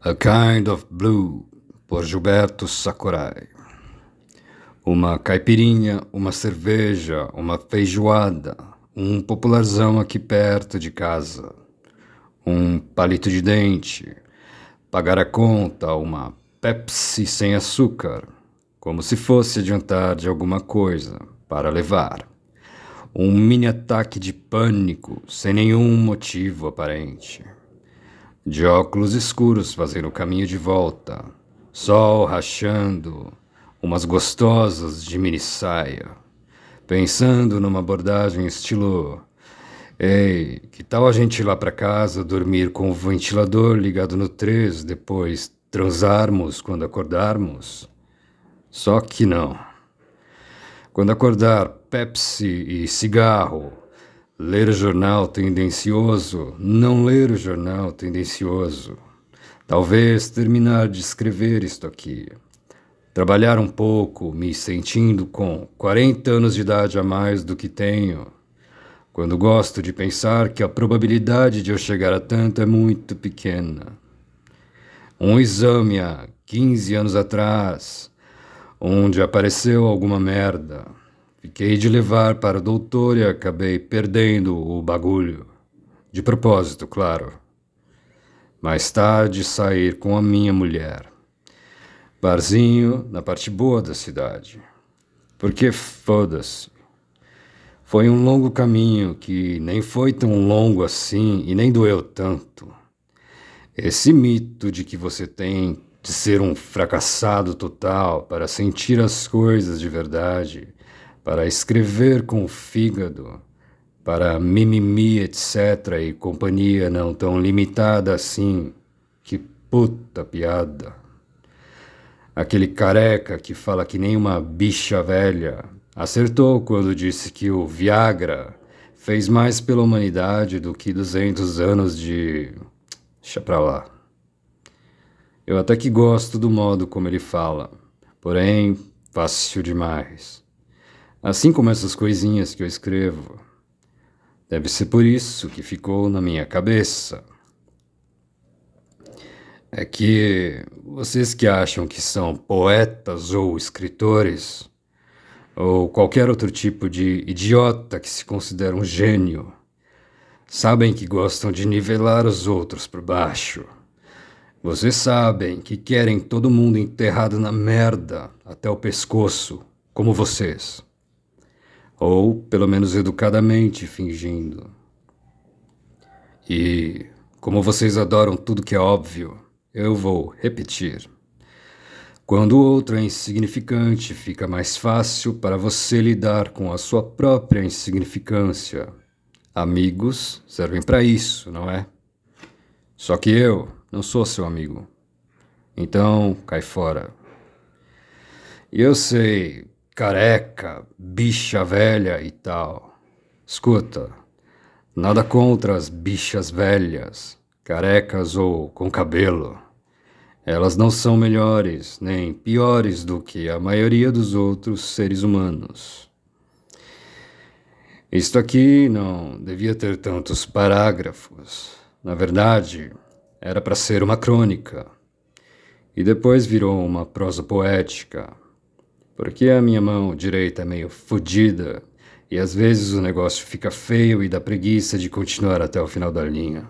A Kind of Blue, por Gilberto Sakurai. Uma caipirinha, uma cerveja, uma feijoada, um popularzão aqui perto de casa, um palito de dente, pagar a conta, uma Pepsi sem açúcar, como se fosse adiantar de alguma coisa para levar. Um mini ataque de pânico sem nenhum motivo aparente de óculos escuros fazendo o caminho de volta, sol rachando, umas gostosas de mini saia, pensando numa abordagem estilo Ei, que tal a gente ir lá para casa dormir com o ventilador ligado no 3, depois transarmos quando acordarmos? Só que não. Quando acordar, Pepsi e cigarro, Ler o jornal tendencioso, não ler o jornal tendencioso. Talvez terminar de escrever isto aqui. Trabalhar um pouco, me sentindo com 40 anos de idade a mais do que tenho. Quando gosto de pensar que a probabilidade de eu chegar a tanto é muito pequena. Um exame há 15 anos atrás, onde apareceu alguma merda. Fiquei de levar para o doutor e acabei perdendo o bagulho. De propósito, claro. Mais tarde sair com a minha mulher. Barzinho na parte boa da cidade. Porque foda-se. Foi um longo caminho que nem foi tão longo assim e nem doeu tanto. Esse mito de que você tem de ser um fracassado total para sentir as coisas de verdade para escrever com o fígado, para mimimi, etc. e companhia não tão limitada assim. Que puta piada. Aquele careca que fala que nem uma bicha velha acertou quando disse que o Viagra fez mais pela humanidade do que 200 anos de. Deixa pra lá. Eu até que gosto do modo como ele fala, porém, fácil demais. Assim como essas coisinhas que eu escrevo. Deve ser por isso que ficou na minha cabeça. É que vocês que acham que são poetas ou escritores, ou qualquer outro tipo de idiota que se considera um gênio, sabem que gostam de nivelar os outros por baixo. Vocês sabem que querem todo mundo enterrado na merda até o pescoço, como vocês ou pelo menos educadamente fingindo. E, como vocês adoram tudo que é óbvio, eu vou repetir. Quando o outro é insignificante, fica mais fácil para você lidar com a sua própria insignificância. Amigos servem para isso, não é? Só que eu não sou seu amigo. Então, cai fora. E eu sei, careca, bicha velha e tal. Escuta, nada contra as bichas velhas, carecas ou com cabelo. Elas não são melhores nem piores do que a maioria dos outros seres humanos. Isto aqui não devia ter tantos parágrafos. Na verdade, era para ser uma crônica. E depois virou uma prosa poética porque a minha mão direita é meio fodida e às vezes o negócio fica feio e dá preguiça de continuar até o final da linha.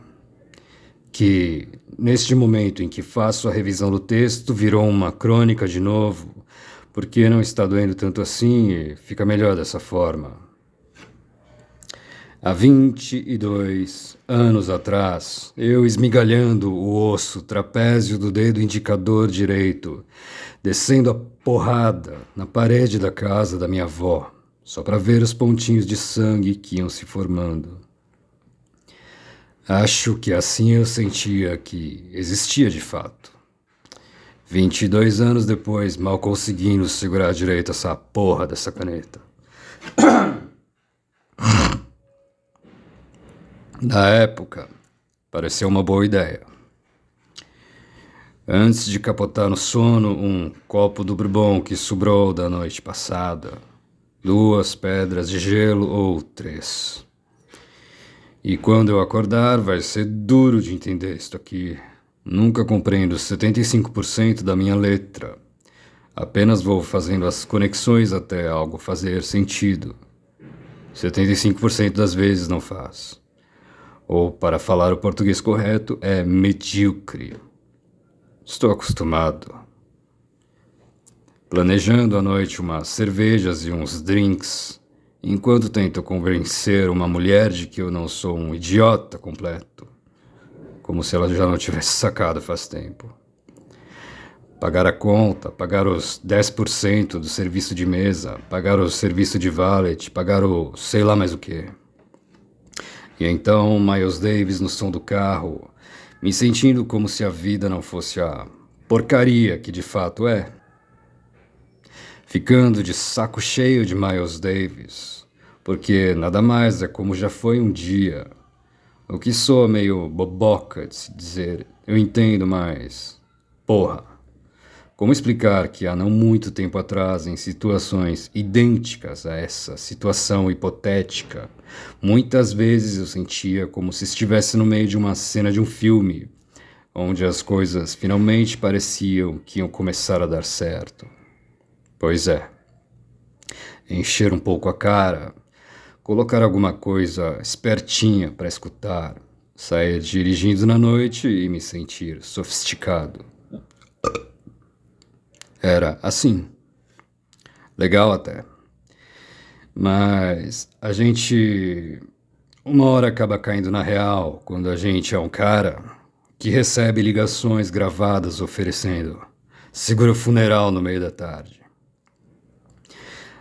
Que, neste momento em que faço a revisão do texto, virou uma crônica de novo, porque não está doendo tanto assim e fica melhor dessa forma. Há 22 anos atrás, eu esmigalhando o osso trapézio do dedo indicador direito, descendo a porrada na parede da casa da minha avó, só para ver os pontinhos de sangue que iam se formando. Acho que assim eu sentia que existia de fato. 22 anos depois, mal conseguindo segurar direito essa porra dessa caneta. Na época, pareceu uma boa ideia. Antes de capotar no sono, um copo do bourbon que sobrou da noite passada, duas pedras de gelo ou três. E quando eu acordar, vai ser duro de entender isto aqui. Nunca compreendo 75% da minha letra. Apenas vou fazendo as conexões até algo fazer sentido. 75% das vezes não faz. Ou, para falar o português correto, é medíocre. Estou acostumado. Planejando à noite umas cervejas e uns drinks, enquanto tento convencer uma mulher de que eu não sou um idiota completo, como se ela já não tivesse sacado faz tempo. Pagar a conta, pagar os 10% do serviço de mesa, pagar o serviço de valet, pagar o sei lá mais o que. E então Miles Davis no som do carro, me sentindo como se a vida não fosse a porcaria que de fato é. Ficando de saco cheio de Miles Davis, porque nada mais é como já foi um dia. O que soa meio boboca de se dizer, eu entendo mais. Porra. Como explicar que há não muito tempo atrás, em situações idênticas a essa situação hipotética, muitas vezes eu sentia como se estivesse no meio de uma cena de um filme, onde as coisas finalmente pareciam que iam começar a dar certo? Pois é. Encher um pouco a cara, colocar alguma coisa espertinha para escutar, sair dirigindo na noite e me sentir sofisticado. Era assim. Legal até. Mas a gente uma hora acaba caindo na real quando a gente é um cara que recebe ligações gravadas oferecendo seguro funeral no meio da tarde.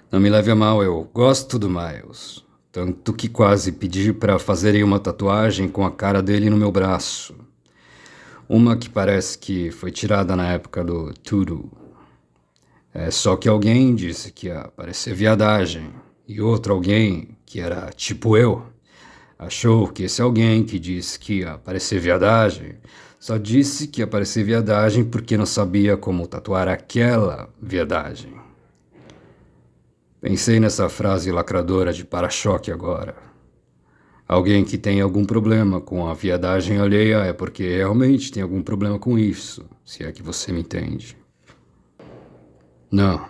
Não me leve a mal, eu gosto do Miles. Tanto que quase pedi para fazerem uma tatuagem com a cara dele no meu braço. Uma que parece que foi tirada na época do Tudo. É só que alguém disse que ia parecer viadagem, e outro alguém, que era tipo eu, achou que esse alguém que disse que ia parecer viadagem só disse que ia parecer viadagem porque não sabia como tatuar aquela viadagem. Pensei nessa frase lacradora de para-choque agora. Alguém que tem algum problema com a viadagem alheia é porque realmente tem algum problema com isso, se é que você me entende. Não,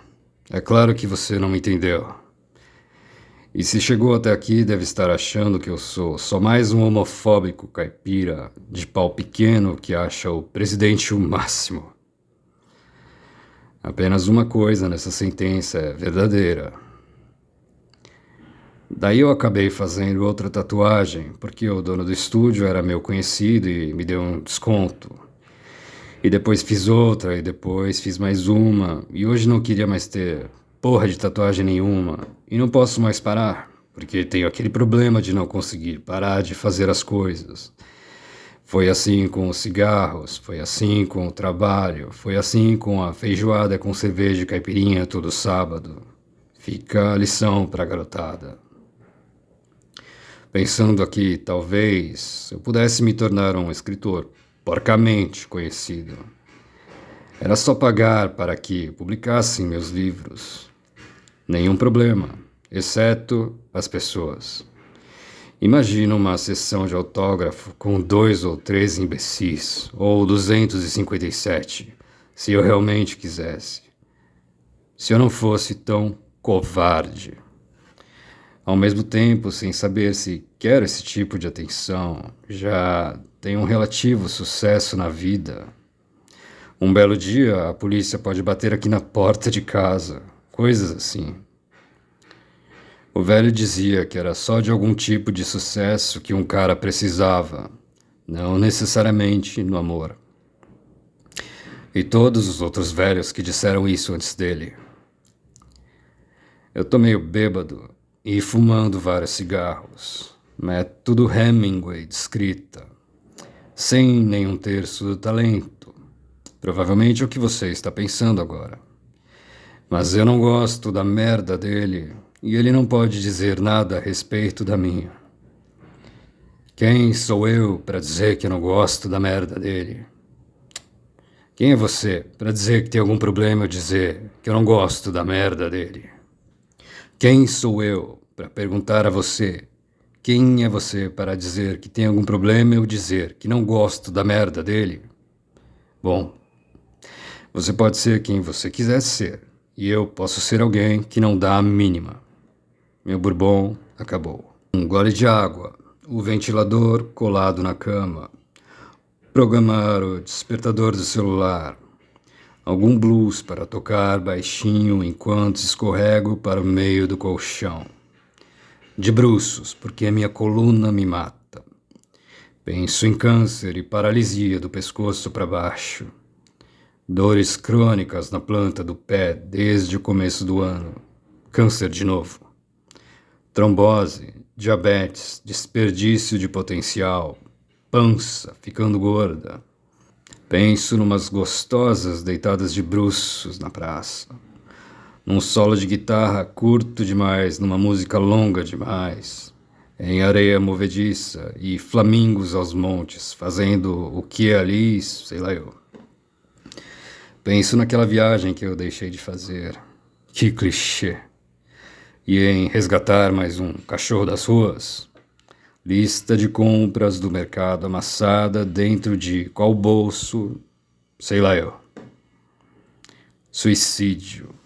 é claro que você não me entendeu. E se chegou até aqui, deve estar achando que eu sou só mais um homofóbico caipira de pau pequeno que acha o presidente o máximo. Apenas uma coisa nessa sentença é verdadeira. Daí eu acabei fazendo outra tatuagem, porque o dono do estúdio era meu conhecido e me deu um desconto. E depois fiz outra, e depois fiz mais uma, e hoje não queria mais ter porra de tatuagem nenhuma. E não posso mais parar, porque tenho aquele problema de não conseguir parar de fazer as coisas. Foi assim com os cigarros, foi assim com o trabalho, foi assim com a feijoada com cerveja e caipirinha todo sábado. Fica a lição pra garotada. Pensando aqui, talvez eu pudesse me tornar um escritor porcamente conhecido. Era só pagar para que publicassem meus livros. Nenhum problema, exceto as pessoas. Imagina uma sessão de autógrafo com dois ou três imbecis, ou 257, se eu realmente quisesse. Se eu não fosse tão covarde. Ao mesmo tempo, sem saber se quero esse tipo de atenção, já tenho um relativo sucesso na vida. Um belo dia, a polícia pode bater aqui na porta de casa, coisas assim. O velho dizia que era só de algum tipo de sucesso que um cara precisava, não necessariamente no amor. E todos os outros velhos que disseram isso antes dele. Eu tô meio bêbado e fumando vários cigarros. Método Hemingway de escrita. Sem nenhum terço do talento. Provavelmente é o que você está pensando agora. Mas eu não gosto da merda dele e ele não pode dizer nada a respeito da minha. Quem sou eu para dizer que eu não gosto da merda dele? Quem é você para dizer que tem algum problema eu dizer que eu não gosto da merda dele? Quem sou eu para perguntar a você? Quem é você para dizer que tem algum problema eu dizer que não gosto da merda dele? Bom, você pode ser quem você quiser ser, e eu posso ser alguém que não dá a mínima. Meu bourbon acabou. Um gole de água, o ventilador colado na cama, programar o despertador do celular, algum blues para tocar baixinho enquanto escorrego para o meio do colchão. De bruços, porque a minha coluna me mata. Penso em câncer e paralisia do pescoço para baixo. Dores crônicas na planta do pé desde o começo do ano. Câncer de novo. Trombose, diabetes, desperdício de potencial, pança ficando gorda. Penso numas gostosas deitadas de bruços na praça. Num solo de guitarra curto demais, numa música longa demais. Em areia movediça e flamingos aos montes, fazendo o que é ali, sei lá eu. Penso naquela viagem que eu deixei de fazer. Que clichê. E em resgatar mais um cachorro das ruas. Lista de compras do mercado amassada dentro de qual bolso? Sei lá eu. Suicídio.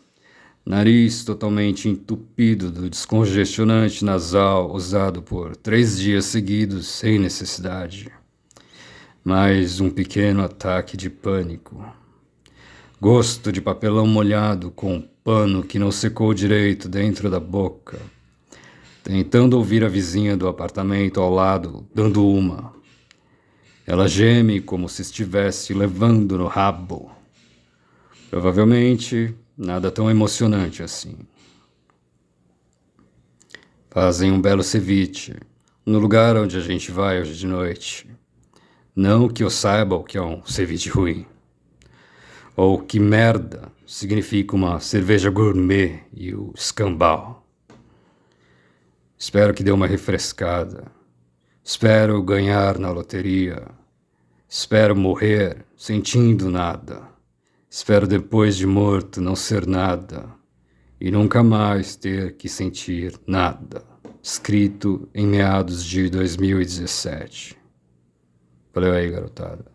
Nariz totalmente entupido do descongestionante nasal usado por três dias seguidos sem necessidade. Mais um pequeno ataque de pânico. Gosto de papelão molhado com um pano que não secou direito dentro da boca. Tentando ouvir a vizinha do apartamento ao lado dando uma. Ela geme como se estivesse levando no rabo. Provavelmente nada tão emocionante assim. Fazem um belo ceviche no lugar onde a gente vai hoje de noite. Não que eu saiba o que é um ceviche ruim ou que merda significa uma cerveja gourmet e o escambau. Espero que dê uma refrescada. Espero ganhar na loteria. Espero morrer sentindo nada. Espero depois de morto não ser nada e nunca mais ter que sentir nada. Escrito em meados de 2017. Valeu aí, garotada.